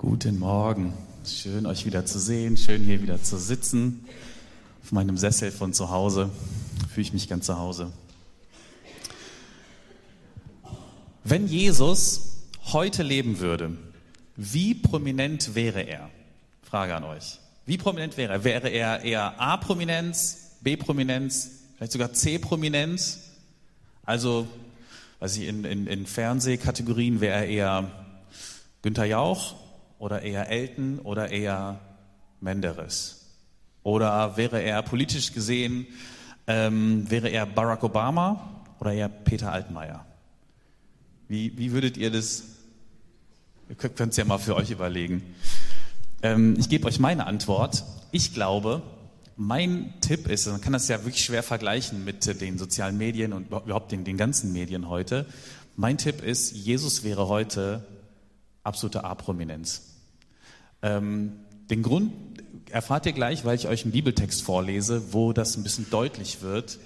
Guten Morgen. Schön, euch wieder zu sehen. Schön, hier wieder zu sitzen. Auf meinem Sessel von zu Hause. Fühle ich mich ganz zu Hause. Wenn Jesus heute leben würde, wie prominent wäre er? Frage an euch. Wie prominent wäre er? Wäre er eher A-Prominenz, B-Prominenz, vielleicht sogar C-Prominenz? Also, weiß ich, in, in, in Fernsehkategorien wäre er eher Günther Jauch oder eher Elton oder eher Menderes? Oder wäre er politisch gesehen, ähm, wäre er Barack Obama oder eher Peter Altmaier? Wie, wie würdet ihr das, ihr könnt es ja mal für euch überlegen. Ähm, ich gebe euch meine Antwort. Ich glaube, mein Tipp ist, man kann das ja wirklich schwer vergleichen mit den sozialen Medien und überhaupt den, den ganzen Medien heute. Mein Tipp ist, Jesus wäre heute absolute A-Prominenz. Ähm, den Grund erfahrt ihr gleich, weil ich euch einen Bibeltext vorlese, wo das ein bisschen deutlich wird,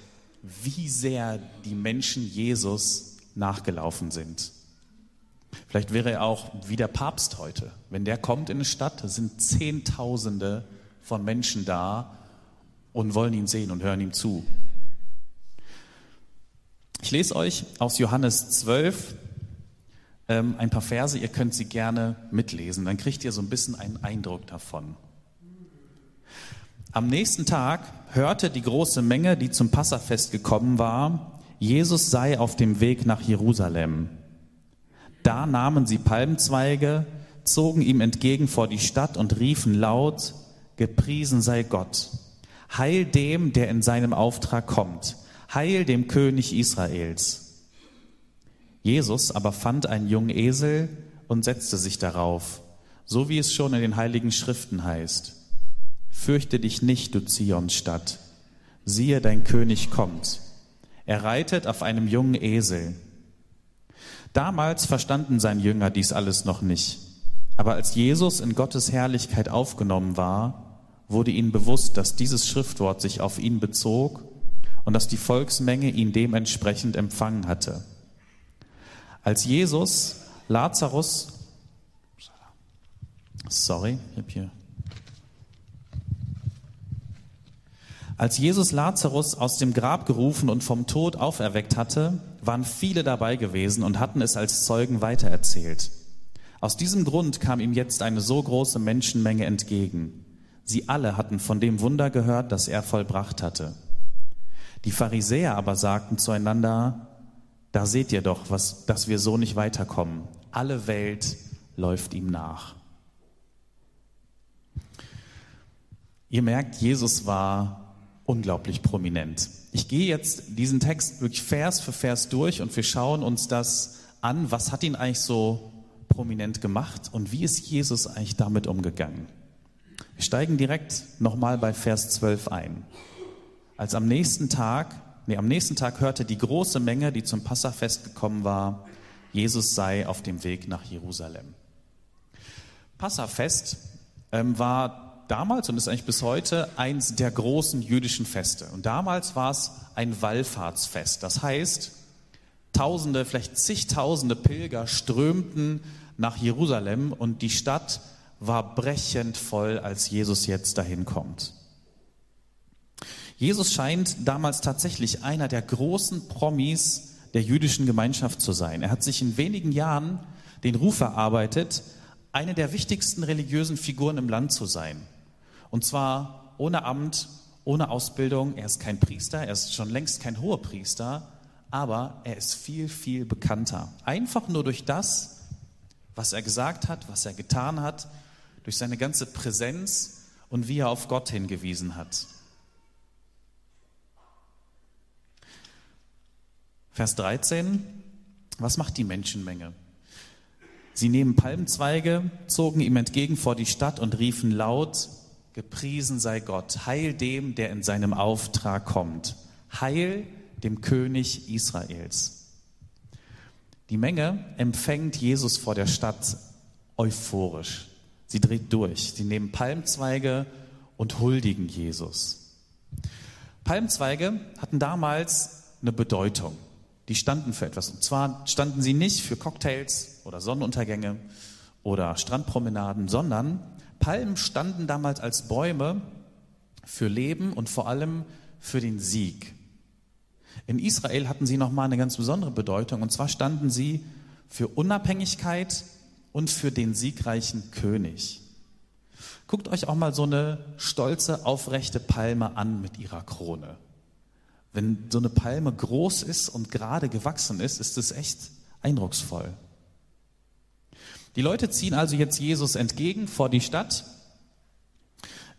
wie sehr die Menschen Jesus nachgelaufen sind. Vielleicht wäre er auch wie der Papst heute. Wenn der kommt in eine Stadt, sind Zehntausende von Menschen da und wollen ihn sehen und hören ihm zu. Ich lese euch aus Johannes 12, ähm, ein paar Verse, ihr könnt sie gerne mitlesen, dann kriegt ihr so ein bisschen einen Eindruck davon. Am nächsten Tag hörte die große Menge, die zum Passafest gekommen war, Jesus sei auf dem Weg nach Jerusalem. Da nahmen sie Palmzweige, zogen ihm entgegen vor die Stadt und riefen laut, Gepriesen sei Gott. Heil dem, der in seinem Auftrag kommt. Heil dem König Israels. Jesus aber fand einen jungen Esel und setzte sich darauf, so wie es schon in den heiligen Schriften heißt. Fürchte dich nicht, du Zionsstadt. Siehe, dein König kommt. Er reitet auf einem jungen Esel. Damals verstanden sein Jünger dies alles noch nicht. Aber als Jesus in Gottes Herrlichkeit aufgenommen war, wurde ihnen bewusst, dass dieses Schriftwort sich auf ihn bezog und dass die Volksmenge ihn dementsprechend empfangen hatte. Als Jesus Lazarus, sorry, ich habe hier. Als Jesus Lazarus aus dem Grab gerufen und vom Tod auferweckt hatte, waren viele dabei gewesen und hatten es als Zeugen weitererzählt. Aus diesem Grund kam ihm jetzt eine so große Menschenmenge entgegen. Sie alle hatten von dem Wunder gehört, das er vollbracht hatte. Die Pharisäer aber sagten zueinander, da seht ihr doch, was, dass wir so nicht weiterkommen. Alle Welt läuft ihm nach. Ihr merkt, Jesus war unglaublich prominent. Ich gehe jetzt diesen Text wirklich Vers für Vers durch und wir schauen uns das an, was hat ihn eigentlich so prominent gemacht und wie ist Jesus eigentlich damit umgegangen. Wir steigen direkt nochmal bei Vers 12 ein. Als am nächsten Tag Nee, am nächsten Tag hörte die große Menge, die zum Passafest gekommen war, Jesus sei auf dem Weg nach Jerusalem. Passafest ähm, war damals und ist eigentlich bis heute eins der großen jüdischen Feste. Und damals war es ein Wallfahrtsfest. Das heißt, Tausende, vielleicht zigtausende Pilger strömten nach Jerusalem und die Stadt war brechend voll, als Jesus jetzt dahin kommt. Jesus scheint damals tatsächlich einer der großen Promis der jüdischen Gemeinschaft zu sein. Er hat sich in wenigen Jahren den Ruf erarbeitet, eine der wichtigsten religiösen Figuren im Land zu sein. Und zwar ohne Amt, ohne Ausbildung. Er ist kein Priester, er ist schon längst kein hoher Priester, aber er ist viel, viel bekannter. Einfach nur durch das, was er gesagt hat, was er getan hat, durch seine ganze Präsenz und wie er auf Gott hingewiesen hat. Vers 13, was macht die Menschenmenge? Sie nehmen Palmzweige, zogen ihm entgegen vor die Stadt und riefen laut, Gepriesen sei Gott, heil dem, der in seinem Auftrag kommt, heil dem König Israels. Die Menge empfängt Jesus vor der Stadt euphorisch. Sie dreht durch. Sie nehmen Palmzweige und huldigen Jesus. Palmzweige hatten damals eine Bedeutung die standen für etwas. Und zwar standen sie nicht für Cocktails oder Sonnenuntergänge oder Strandpromenaden, sondern Palmen standen damals als Bäume für Leben und vor allem für den Sieg. In Israel hatten sie nochmal eine ganz besondere Bedeutung und zwar standen sie für Unabhängigkeit und für den siegreichen König. Guckt euch auch mal so eine stolze, aufrechte Palme an mit ihrer Krone. Wenn so eine Palme groß ist und gerade gewachsen ist, ist es echt eindrucksvoll. Die Leute ziehen also jetzt Jesus entgegen vor die Stadt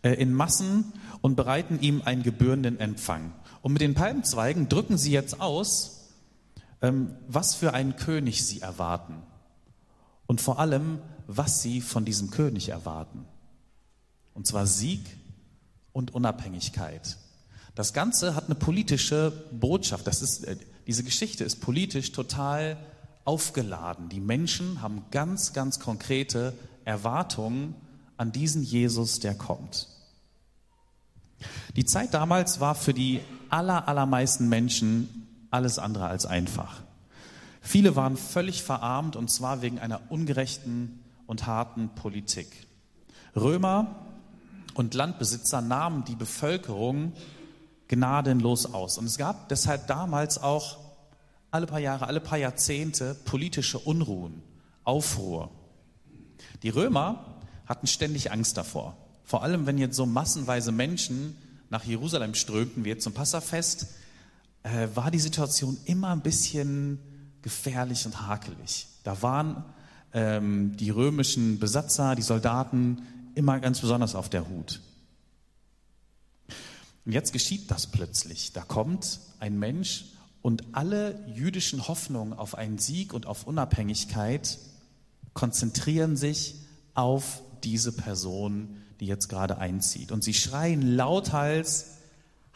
äh, in Massen und bereiten ihm einen gebührenden Empfang. Und mit den Palmzweigen drücken sie jetzt aus, ähm, was für einen König sie erwarten. Und vor allem, was sie von diesem König erwarten. Und zwar Sieg und Unabhängigkeit. Das Ganze hat eine politische Botschaft. Das ist, äh, diese Geschichte ist politisch total aufgeladen. Die Menschen haben ganz, ganz konkrete Erwartungen an diesen Jesus, der kommt. Die Zeit damals war für die aller, allermeisten Menschen alles andere als einfach. Viele waren völlig verarmt und zwar wegen einer ungerechten und harten Politik. Römer und Landbesitzer nahmen die Bevölkerung gnadenlos aus. Und es gab deshalb damals auch alle paar Jahre, alle paar Jahrzehnte politische Unruhen, Aufruhr. Die Römer hatten ständig Angst davor. Vor allem, wenn jetzt so massenweise Menschen nach Jerusalem strömten, wie jetzt zum Passafest, äh, war die Situation immer ein bisschen gefährlich und hakelig. Da waren ähm, die römischen Besatzer, die Soldaten immer ganz besonders auf der Hut. Und jetzt geschieht das plötzlich. Da kommt ein Mensch und alle jüdischen Hoffnungen auf einen Sieg und auf Unabhängigkeit konzentrieren sich auf diese Person, die jetzt gerade einzieht. Und sie schreien lauthals,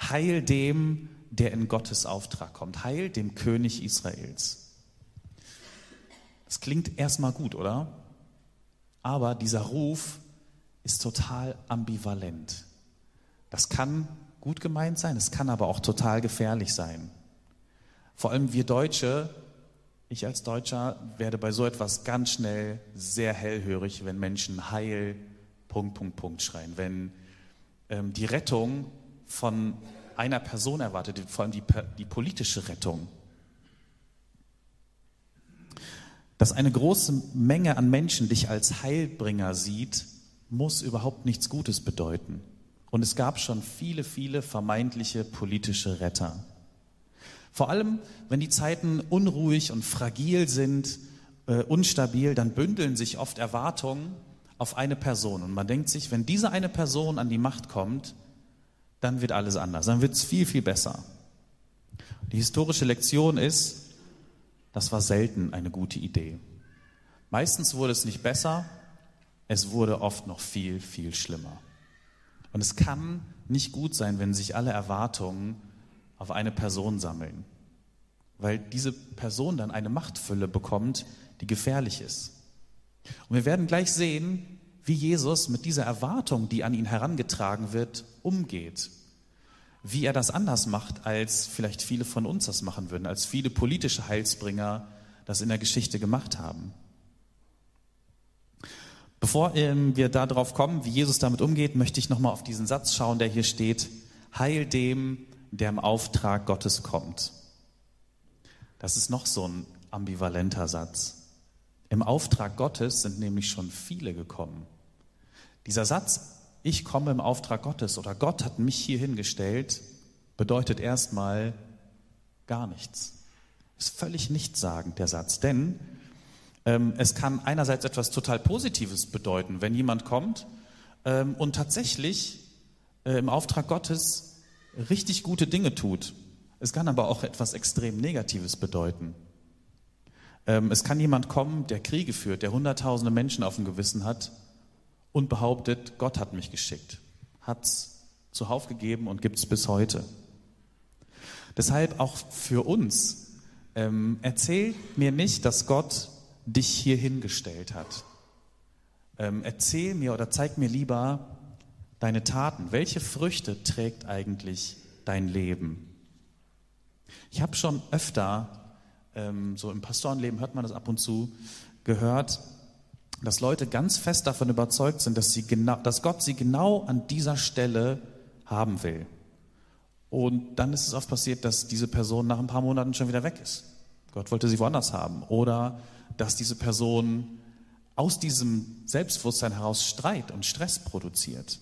Heil dem, der in Gottes Auftrag kommt. Heil dem König Israels. Das klingt erstmal gut, oder? Aber dieser Ruf ist total ambivalent. Das kann gut gemeint sein, es kann aber auch total gefährlich sein. Vor allem wir Deutsche, ich als Deutscher werde bei so etwas ganz schnell sehr hellhörig, wenn Menschen Heil, Punkt, Punkt, Punkt schreien. Wenn ähm, die Rettung von einer Person erwartet, vor allem die, die politische Rettung. Dass eine große Menge an Menschen dich als Heilbringer sieht, muss überhaupt nichts Gutes bedeuten. Und es gab schon viele, viele vermeintliche politische Retter. Vor allem, wenn die Zeiten unruhig und fragil sind, äh, unstabil, dann bündeln sich oft Erwartungen auf eine Person. Und man denkt sich, wenn diese eine Person an die Macht kommt, dann wird alles anders, dann wird es viel, viel besser. Die historische Lektion ist, das war selten eine gute Idee. Meistens wurde es nicht besser, es wurde oft noch viel, viel schlimmer. Und es kann nicht gut sein, wenn sich alle Erwartungen auf eine Person sammeln, weil diese Person dann eine Machtfülle bekommt, die gefährlich ist. Und wir werden gleich sehen, wie Jesus mit dieser Erwartung, die an ihn herangetragen wird, umgeht. Wie er das anders macht, als vielleicht viele von uns das machen würden, als viele politische Heilsbringer das in der Geschichte gemacht haben. Bevor ähm, wir darauf kommen, wie Jesus damit umgeht, möchte ich nochmal auf diesen Satz schauen, der hier steht. Heil dem, der im Auftrag Gottes kommt. Das ist noch so ein ambivalenter Satz. Im Auftrag Gottes sind nämlich schon viele gekommen. Dieser Satz, ich komme im Auftrag Gottes oder Gott hat mich hier hingestellt, bedeutet erstmal gar nichts. Ist völlig nichtssagend, der Satz. Denn es kann einerseits etwas total Positives bedeuten, wenn jemand kommt ähm, und tatsächlich äh, im Auftrag Gottes richtig gute Dinge tut. Es kann aber auch etwas extrem Negatives bedeuten. Ähm, es kann jemand kommen, der Kriege führt, der hunderttausende Menschen auf dem Gewissen hat und behauptet, Gott hat mich geschickt, hat es zuhauf gegeben und gibt es bis heute. Deshalb auch für uns, ähm, erzähl mir nicht, dass Gott dich hier hingestellt hat. Ähm, erzähl mir oder zeig mir lieber, deine Taten? Welche Früchte trägt eigentlich dein Leben? Ich habe schon öfter, ähm, so im Pastorenleben hört man das ab und zu, gehört, dass Leute ganz fest davon überzeugt sind, dass, sie genau, dass Gott sie genau an dieser Stelle haben will. Und dann ist es oft passiert, dass diese Person nach ein paar Monaten schon wieder weg ist. Gott wollte sie woanders haben. Oder dass diese Person aus diesem Selbstbewusstsein heraus Streit und Stress produziert.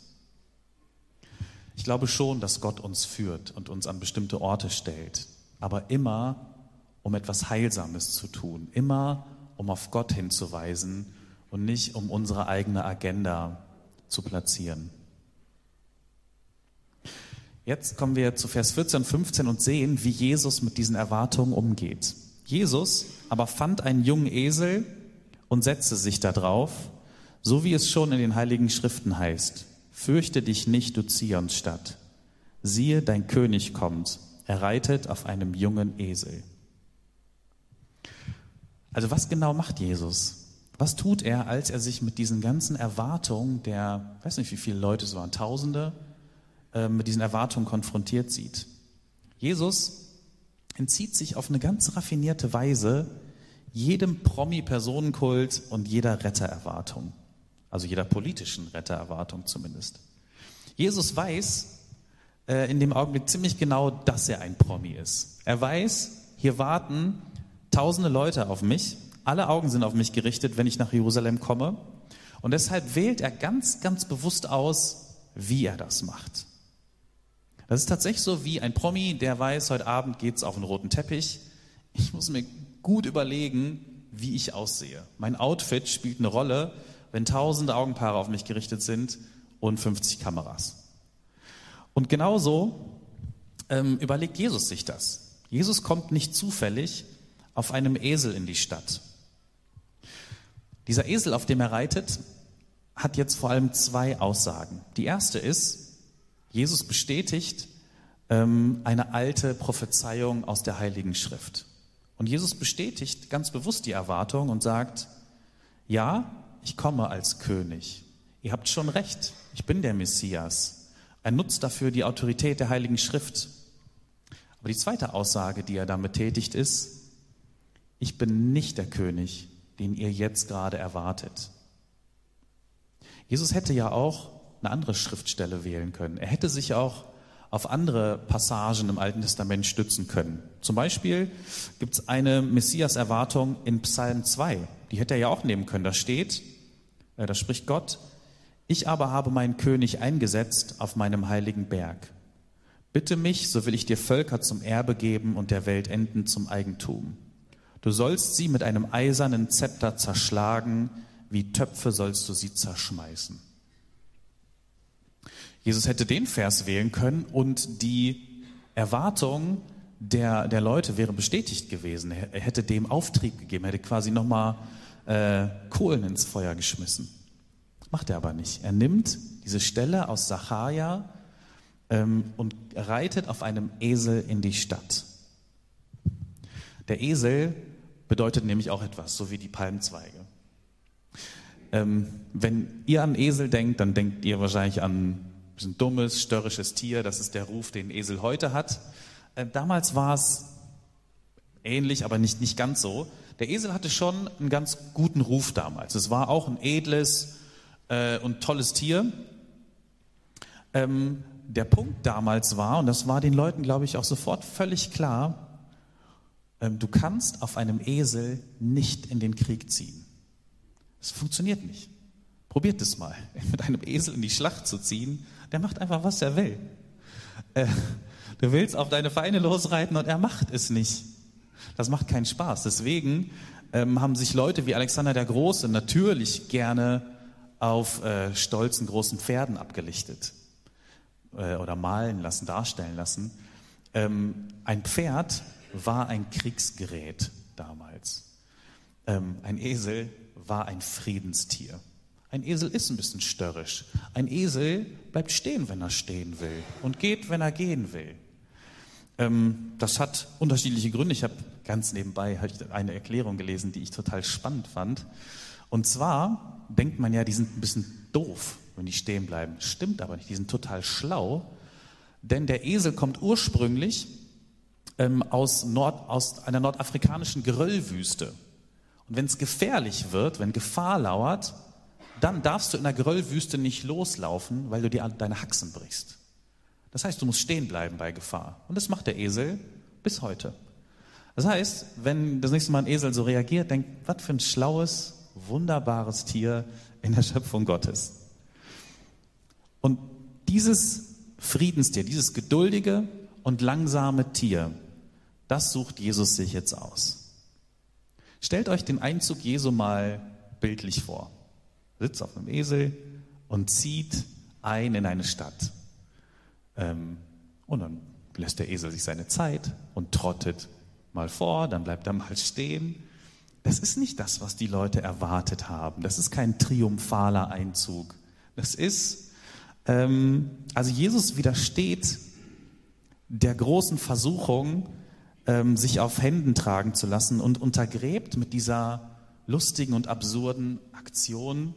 Ich glaube schon, dass Gott uns führt und uns an bestimmte Orte stellt, aber immer, um etwas Heilsames zu tun, immer, um auf Gott hinzuweisen und nicht, um unsere eigene Agenda zu platzieren. Jetzt kommen wir zu Vers 14 und 15 und sehen, wie Jesus mit diesen Erwartungen umgeht. Jesus aber fand einen jungen Esel und setzte sich darauf, so wie es schon in den heiligen Schriften heißt. Fürchte dich nicht, du Zionsstadt. Siehe, dein König kommt. Er reitet auf einem jungen Esel. Also was genau macht Jesus? Was tut er, als er sich mit diesen ganzen Erwartungen der, weiß nicht wie viele Leute es waren, Tausende, äh, mit diesen Erwartungen konfrontiert sieht? Jesus entzieht sich auf eine ganz raffinierte Weise jedem Promi-Personenkult und jeder Rettererwartung. Also jeder politischen Rettererwartung zumindest. Jesus weiß äh, in dem Augenblick ziemlich genau, dass er ein Promi ist. Er weiß, hier warten tausende Leute auf mich, alle Augen sind auf mich gerichtet, wenn ich nach Jerusalem komme. Und deshalb wählt er ganz, ganz bewusst aus, wie er das macht. Das ist tatsächlich so wie ein Promi, der weiß, heute Abend geht es auf einen roten Teppich. Ich muss mir gut überlegen, wie ich aussehe. Mein Outfit spielt eine Rolle, wenn tausende Augenpaare auf mich gerichtet sind und 50 Kameras. Und genauso ähm, überlegt Jesus sich das. Jesus kommt nicht zufällig auf einem Esel in die Stadt. Dieser Esel, auf dem er reitet, hat jetzt vor allem zwei Aussagen. Die erste ist, Jesus bestätigt ähm, eine alte Prophezeiung aus der Heiligen Schrift. Und Jesus bestätigt ganz bewusst die Erwartung und sagt, ja, ich komme als König. Ihr habt schon recht, ich bin der Messias. Er nutzt dafür die Autorität der Heiligen Schrift. Aber die zweite Aussage, die er damit tätigt, ist, ich bin nicht der König, den ihr jetzt gerade erwartet. Jesus hätte ja auch eine andere Schriftstelle wählen können. Er hätte sich auch auf andere Passagen im Alten Testament stützen können. Zum Beispiel gibt es eine Messias-Erwartung in Psalm 2. Die hätte er ja auch nehmen können. Da steht, äh, da spricht Gott, ich aber habe meinen König eingesetzt auf meinem heiligen Berg. Bitte mich, so will ich dir Völker zum Erbe geben und der Welt Enden zum Eigentum. Du sollst sie mit einem eisernen Zepter zerschlagen, wie Töpfe sollst du sie zerschmeißen. Jesus hätte den Vers wählen können und die Erwartung der, der Leute wäre bestätigt gewesen. Er hätte dem Auftrieb gegeben, hätte quasi nochmal äh, Kohlen ins Feuer geschmissen. Macht er aber nicht. Er nimmt diese Stelle aus Sacharja ähm, und reitet auf einem Esel in die Stadt. Der Esel bedeutet nämlich auch etwas, so wie die Palmzweige. Ähm, wenn ihr an Esel denkt, dann denkt ihr wahrscheinlich an ein dummes, störrisches Tier. Das ist der Ruf, den Esel heute hat. Äh, damals war es ähnlich, aber nicht, nicht ganz so. Der Esel hatte schon einen ganz guten Ruf damals. Es war auch ein edles äh, und tolles Tier. Ähm, der Punkt damals war, und das war den Leuten, glaube ich, auch sofort völlig klar, ähm, du kannst auf einem Esel nicht in den Krieg ziehen. Es funktioniert nicht. Probiert es mal, mit einem Esel in die Schlacht zu ziehen. Der macht einfach, was er will. Äh, du willst auf deine Feinde losreiten und er macht es nicht. Das macht keinen Spaß. Deswegen ähm, haben sich Leute wie Alexander der Große natürlich gerne auf äh, stolzen großen Pferden abgelichtet äh, oder malen lassen, darstellen lassen. Ähm, ein Pferd war ein Kriegsgerät damals. Ähm, ein Esel war ein Friedenstier. Ein Esel ist ein bisschen störrisch. Ein Esel bleibt stehen, wenn er stehen will und geht, wenn er gehen will. Ähm, das hat unterschiedliche Gründe. Ich habe ganz nebenbei eine Erklärung gelesen, die ich total spannend fand. Und zwar denkt man ja, die sind ein bisschen doof, wenn die stehen bleiben. Stimmt aber nicht, die sind total schlau, denn der Esel kommt ursprünglich ähm, aus, Nord, aus einer nordafrikanischen Geröllwüste. Und wenn es gefährlich wird, wenn Gefahr lauert, dann darfst du in der Geröllwüste nicht loslaufen, weil du dir deine Haxen brichst. Das heißt, du musst stehen bleiben bei Gefahr. Und das macht der Esel bis heute. Das heißt, wenn das nächste Mal ein Esel so reagiert, denkt, was für ein schlaues, wunderbares Tier in der Schöpfung Gottes. Und dieses Friedenstier, dieses geduldige und langsame Tier, das sucht Jesus sich jetzt aus. Stellt euch den Einzug Jesu mal bildlich vor. Sitzt auf einem Esel und zieht ein in eine Stadt. Ähm, und dann lässt der Esel sich seine Zeit und trottet mal vor, dann bleibt er mal stehen. Das ist nicht das, was die Leute erwartet haben. Das ist kein triumphaler Einzug. Das ist, ähm, also Jesus widersteht der großen Versuchung, ähm, sich auf Händen tragen zu lassen und untergräbt mit dieser lustigen und absurden Aktion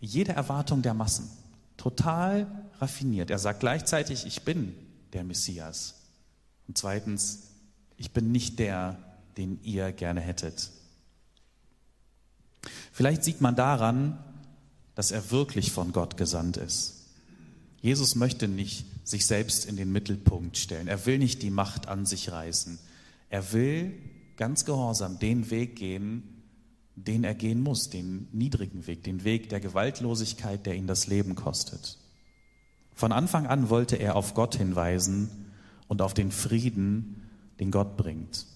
jede Erwartung der Massen. Total raffiniert. Er sagt gleichzeitig, ich bin der Messias. Und zweitens, ich bin nicht der, den ihr gerne hättet. Vielleicht sieht man daran, dass er wirklich von Gott gesandt ist. Jesus möchte nicht sich selbst in den Mittelpunkt stellen. Er will nicht die Macht an sich reißen. Er will ganz gehorsam den Weg gehen, den er gehen muss, den niedrigen Weg, den Weg der Gewaltlosigkeit, der ihn das Leben kostet. Von Anfang an wollte er auf Gott hinweisen und auf den Frieden, den Gott bringt.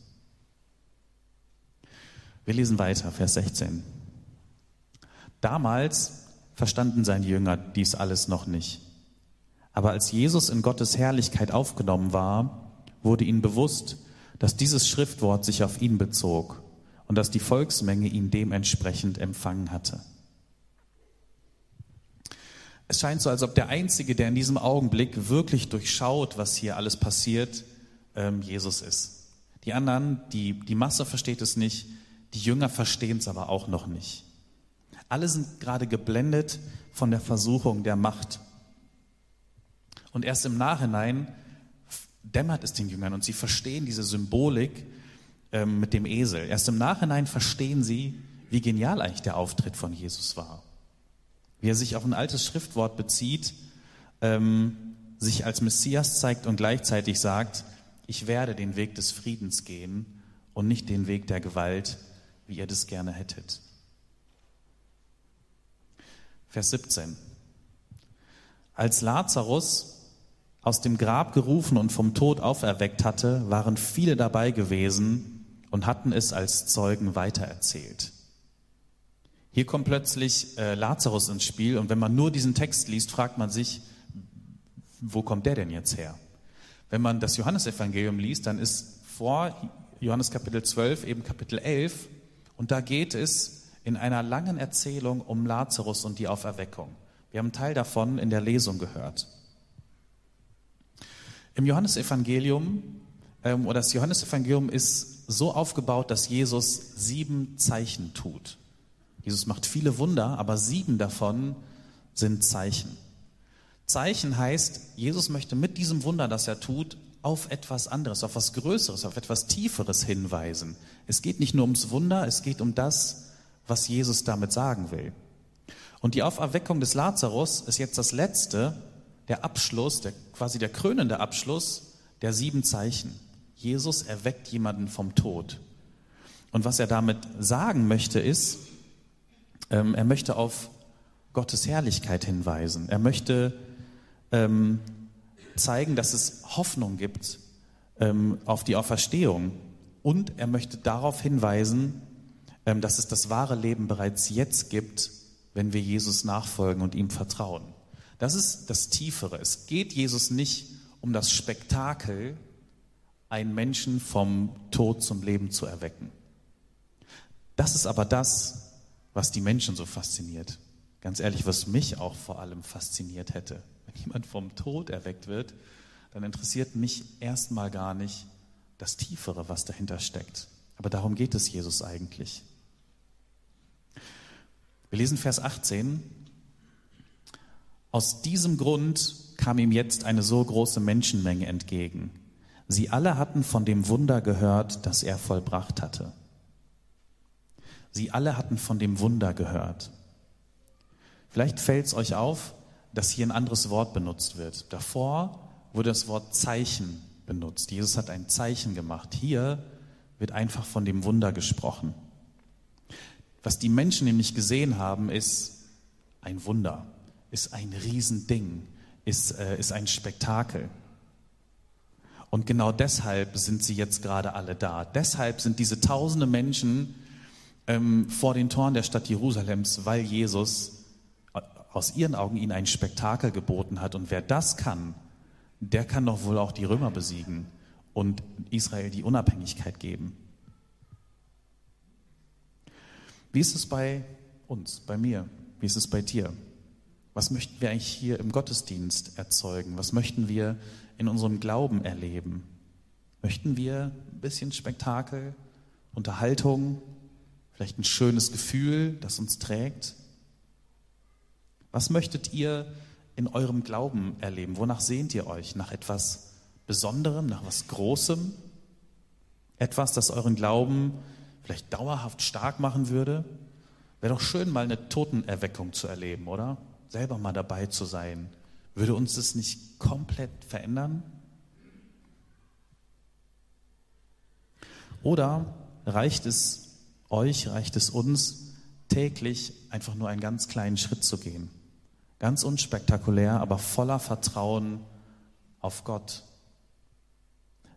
Wir lesen weiter, Vers 16. Damals verstanden seine Jünger dies alles noch nicht. Aber als Jesus in Gottes Herrlichkeit aufgenommen war, wurde ihnen bewusst, dass dieses Schriftwort sich auf ihn bezog und dass die Volksmenge ihn dementsprechend empfangen hatte. Es scheint so, als ob der Einzige, der in diesem Augenblick wirklich durchschaut, was hier alles passiert, ähm, Jesus ist. Die anderen, die, die Masse versteht es nicht, die Jünger verstehen es aber auch noch nicht. Alle sind gerade geblendet von der Versuchung der Macht. Und erst im Nachhinein dämmert es den Jüngern und sie verstehen diese Symbolik ähm, mit dem Esel. Erst im Nachhinein verstehen sie, wie genial eigentlich der Auftritt von Jesus war. Wie er sich auf ein altes Schriftwort bezieht, ähm, sich als Messias zeigt und gleichzeitig sagt, ich werde den Weg des Friedens gehen und nicht den Weg der Gewalt, wie ihr das gerne hättet. Vers 17. Als Lazarus aus dem Grab gerufen und vom Tod auferweckt hatte, waren viele dabei gewesen und hatten es als Zeugen weitererzählt. Hier kommt plötzlich äh, Lazarus ins Spiel und wenn man nur diesen Text liest, fragt man sich, wo kommt der denn jetzt her? Wenn man das Johannesevangelium liest, dann ist vor Johannes Kapitel 12 eben Kapitel 11 und da geht es in einer langen Erzählung um Lazarus und die Auferweckung. Wir haben einen Teil davon in der Lesung gehört. Im Johannesevangelium, ähm, oder das Johannesevangelium ist so aufgebaut, dass Jesus sieben Zeichen tut. Jesus macht viele Wunder, aber sieben davon sind Zeichen. Zeichen heißt, Jesus möchte mit diesem Wunder, das er tut, auf etwas anderes, auf etwas Größeres, auf etwas Tieferes hinweisen. Es geht nicht nur ums Wunder, es geht um das, was Jesus damit sagen will. Und die Auferweckung des Lazarus ist jetzt das letzte der Abschluss, der, quasi der krönende Abschluss der sieben Zeichen. Jesus erweckt jemanden vom Tod. Und was er damit sagen möchte, ist, ähm, er möchte auf Gottes Herrlichkeit hinweisen. Er möchte ähm, zeigen, dass es Hoffnung gibt ähm, auf die Auferstehung. Und er möchte darauf hinweisen, ähm, dass es das wahre Leben bereits jetzt gibt, wenn wir Jesus nachfolgen und ihm vertrauen. Das ist das Tiefere. Es geht Jesus nicht um das Spektakel, einen Menschen vom Tod zum Leben zu erwecken. Das ist aber das, was die Menschen so fasziniert. Ganz ehrlich, was mich auch vor allem fasziniert hätte. Wenn jemand vom Tod erweckt wird, dann interessiert mich erstmal gar nicht das Tiefere, was dahinter steckt. Aber darum geht es Jesus eigentlich. Wir lesen Vers 18. Aus diesem Grund kam ihm jetzt eine so große Menschenmenge entgegen. Sie alle hatten von dem Wunder gehört, das er vollbracht hatte. Sie alle hatten von dem Wunder gehört. Vielleicht fällt es euch auf, dass hier ein anderes Wort benutzt wird. Davor wurde das Wort Zeichen benutzt. Jesus hat ein Zeichen gemacht. Hier wird einfach von dem Wunder gesprochen. Was die Menschen nämlich gesehen haben, ist ein Wunder, ist ein Riesending, ist, äh, ist ein Spektakel. Und genau deshalb sind sie jetzt gerade alle da. Deshalb sind diese tausende Menschen ähm, vor den Toren der Stadt Jerusalems, weil Jesus äh, aus ihren Augen ihnen ein Spektakel geboten hat. Und wer das kann, der kann doch wohl auch die Römer besiegen und Israel die Unabhängigkeit geben. Wie ist es bei uns, bei mir? Wie ist es bei dir? Was möchten wir eigentlich hier im Gottesdienst erzeugen? Was möchten wir in unserem Glauben erleben? Möchten wir ein bisschen Spektakel, Unterhaltung, vielleicht ein schönes Gefühl, das uns trägt? Was möchtet ihr in eurem Glauben erleben? Wonach sehnt ihr euch? Nach etwas Besonderem, nach etwas Großem? Etwas, das euren Glauben vielleicht dauerhaft stark machen würde? Wäre doch schön, mal eine Totenerweckung zu erleben, oder? Selber mal dabei zu sein. Würde uns das nicht komplett verändern? Oder reicht es euch, reicht es uns, täglich einfach nur einen ganz kleinen Schritt zu gehen? Ganz unspektakulär, aber voller Vertrauen auf Gott.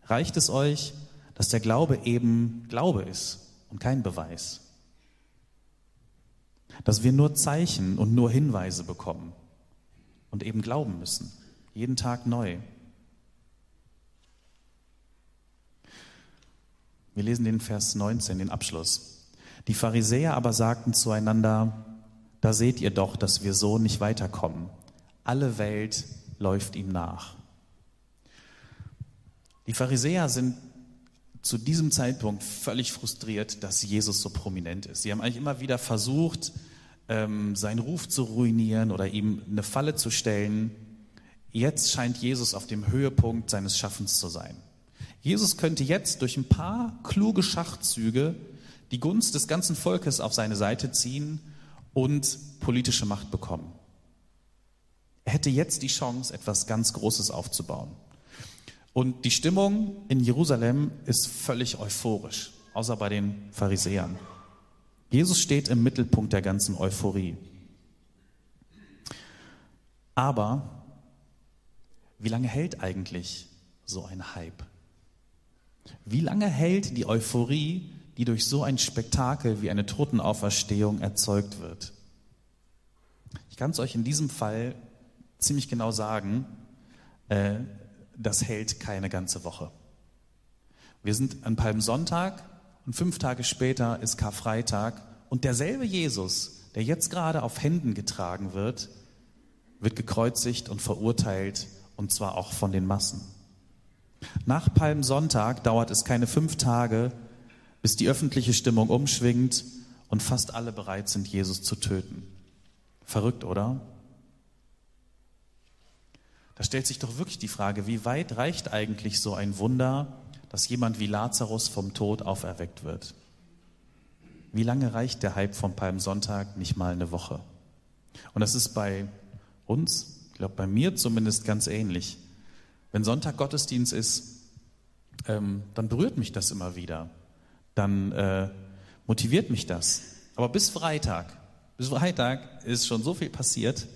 Reicht es euch, dass der Glaube eben Glaube ist und kein Beweis? Dass wir nur Zeichen und nur Hinweise bekommen und eben glauben müssen, jeden Tag neu. Wir lesen den Vers 19, den Abschluss. Die Pharisäer aber sagten zueinander, da seht ihr doch, dass wir so nicht weiterkommen. Alle Welt läuft ihm nach. Die Pharisäer sind zu diesem Zeitpunkt völlig frustriert, dass Jesus so prominent ist. Sie haben eigentlich immer wieder versucht, ähm, seinen Ruf zu ruinieren oder ihm eine Falle zu stellen. Jetzt scheint Jesus auf dem Höhepunkt seines Schaffens zu sein. Jesus könnte jetzt durch ein paar kluge Schachzüge die Gunst des ganzen Volkes auf seine Seite ziehen und politische Macht bekommen. Er hätte jetzt die Chance, etwas ganz Großes aufzubauen. Und die Stimmung in Jerusalem ist völlig euphorisch, außer bei den Pharisäern. Jesus steht im Mittelpunkt der ganzen Euphorie. Aber wie lange hält eigentlich so ein Hype? Wie lange hält die Euphorie, die durch so ein Spektakel wie eine Totenauferstehung erzeugt wird. Ich kann es euch in diesem Fall ziemlich genau sagen, äh, das hält keine ganze Woche. Wir sind an Palmsonntag und fünf Tage später ist Karfreitag und derselbe Jesus, der jetzt gerade auf Händen getragen wird, wird gekreuzigt und verurteilt und zwar auch von den Massen. Nach Palmsonntag dauert es keine fünf Tage, bis die öffentliche Stimmung umschwingt und fast alle bereit sind, Jesus zu töten. Verrückt, oder? Da stellt sich doch wirklich die Frage, wie weit reicht eigentlich so ein Wunder, dass jemand wie Lazarus vom Tod auferweckt wird? Wie lange reicht der Hype vom Palmsonntag? Nicht mal eine Woche. Und das ist bei uns, ich glaube bei mir zumindest ganz ähnlich. Wenn Sonntag Gottesdienst ist, ähm, dann berührt mich das immer wieder dann äh, motiviert mich das. Aber bis Freitag, bis Freitag ist schon so viel passiert.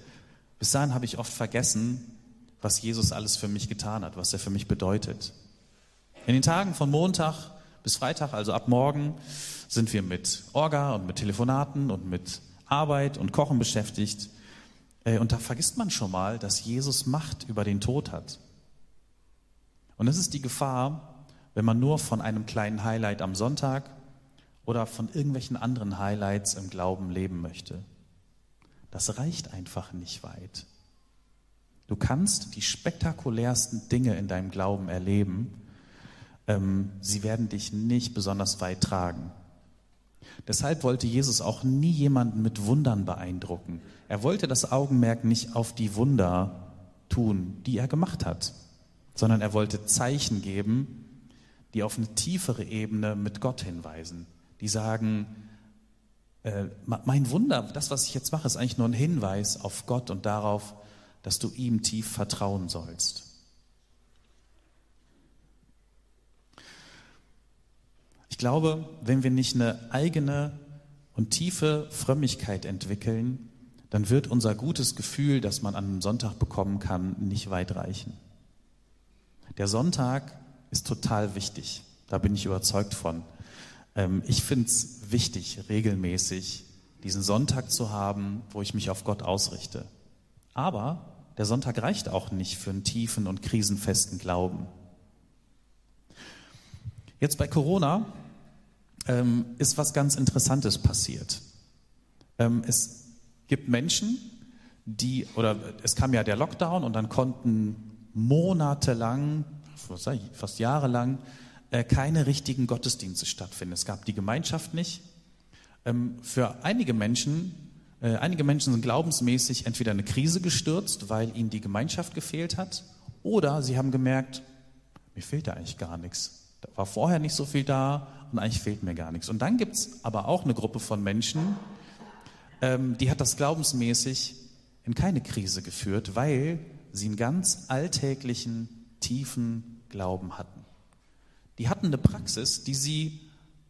Bis dahin habe ich oft vergessen, was Jesus alles für mich getan hat, was er für mich bedeutet. In den Tagen von Montag bis Freitag, also ab morgen, sind wir mit Orga und mit Telefonaten und mit Arbeit und Kochen beschäftigt. Äh, und da vergisst man schon mal, dass Jesus Macht über den Tod hat. Und das ist die Gefahr, wenn man nur von einem kleinen Highlight am Sonntag oder von irgendwelchen anderen Highlights im Glauben leben möchte. Das reicht einfach nicht weit. Du kannst die spektakulärsten Dinge in deinem Glauben erleben, ähm, sie werden dich nicht besonders weit tragen. Deshalb wollte Jesus auch nie jemanden mit Wundern beeindrucken. Er wollte das Augenmerk nicht auf die Wunder tun, die er gemacht hat, sondern er wollte Zeichen geben, die auf eine tiefere Ebene mit Gott hinweisen, die sagen, äh, mein Wunder, das, was ich jetzt mache, ist eigentlich nur ein Hinweis auf Gott und darauf, dass du ihm tief vertrauen sollst. Glaube, wenn wir nicht eine eigene und tiefe Frömmigkeit entwickeln, dann wird unser gutes Gefühl, das man an einem Sonntag bekommen kann, nicht weit reichen. Der Sonntag ist total wichtig. Da bin ich überzeugt von. Ähm, ich finde es wichtig, regelmäßig diesen Sonntag zu haben, wo ich mich auf Gott ausrichte. Aber der Sonntag reicht auch nicht für einen tiefen und krisenfesten Glauben. Jetzt bei Corona ähm, ist was ganz Interessantes passiert. Ähm, es gibt Menschen, die, oder es kam ja der Lockdown und dann konnten monatelang, fast jahrelang, äh, keine richtigen Gottesdienste stattfinden. Es gab die Gemeinschaft nicht. Ähm, für einige Menschen, äh, einige Menschen sind glaubensmäßig entweder eine Krise gestürzt, weil ihnen die Gemeinschaft gefehlt hat, oder sie haben gemerkt, mir fehlt da eigentlich gar nichts. Da war vorher nicht so viel da und eigentlich fehlt mir gar nichts. Und dann gibt es aber auch eine Gruppe von Menschen, ähm, die hat das glaubensmäßig in keine Krise geführt, weil sie einen ganz alltäglichen, tiefen Glauben hatten die hatten eine Praxis, die sie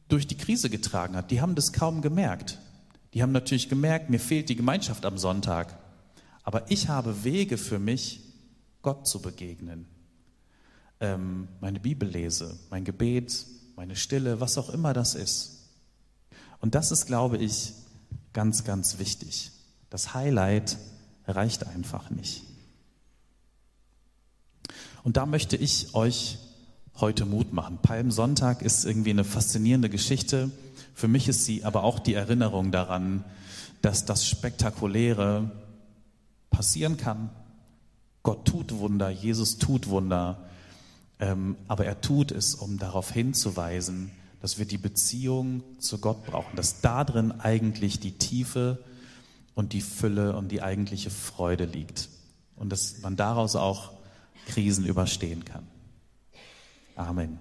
durch die Krise getragen hat. Die haben das kaum gemerkt. Die haben natürlich gemerkt, mir fehlt die Gemeinschaft am Sonntag. Aber ich habe Wege für mich, Gott zu begegnen. Ähm, meine Bibel lese, mein Gebet, meine Stille, was auch immer das ist. Und das ist, glaube ich, ganz, ganz wichtig. Das Highlight reicht einfach nicht. Und da möchte ich euch heute Mut machen. Palmsonntag ist irgendwie eine faszinierende Geschichte. Für mich ist sie aber auch die Erinnerung daran, dass das Spektakuläre passieren kann. Gott tut Wunder, Jesus tut Wunder, aber er tut es, um darauf hinzuweisen, dass wir die Beziehung zu Gott brauchen, dass da drin eigentlich die Tiefe und die Fülle und die eigentliche Freude liegt und dass man daraus auch Krisen überstehen kann. Amen.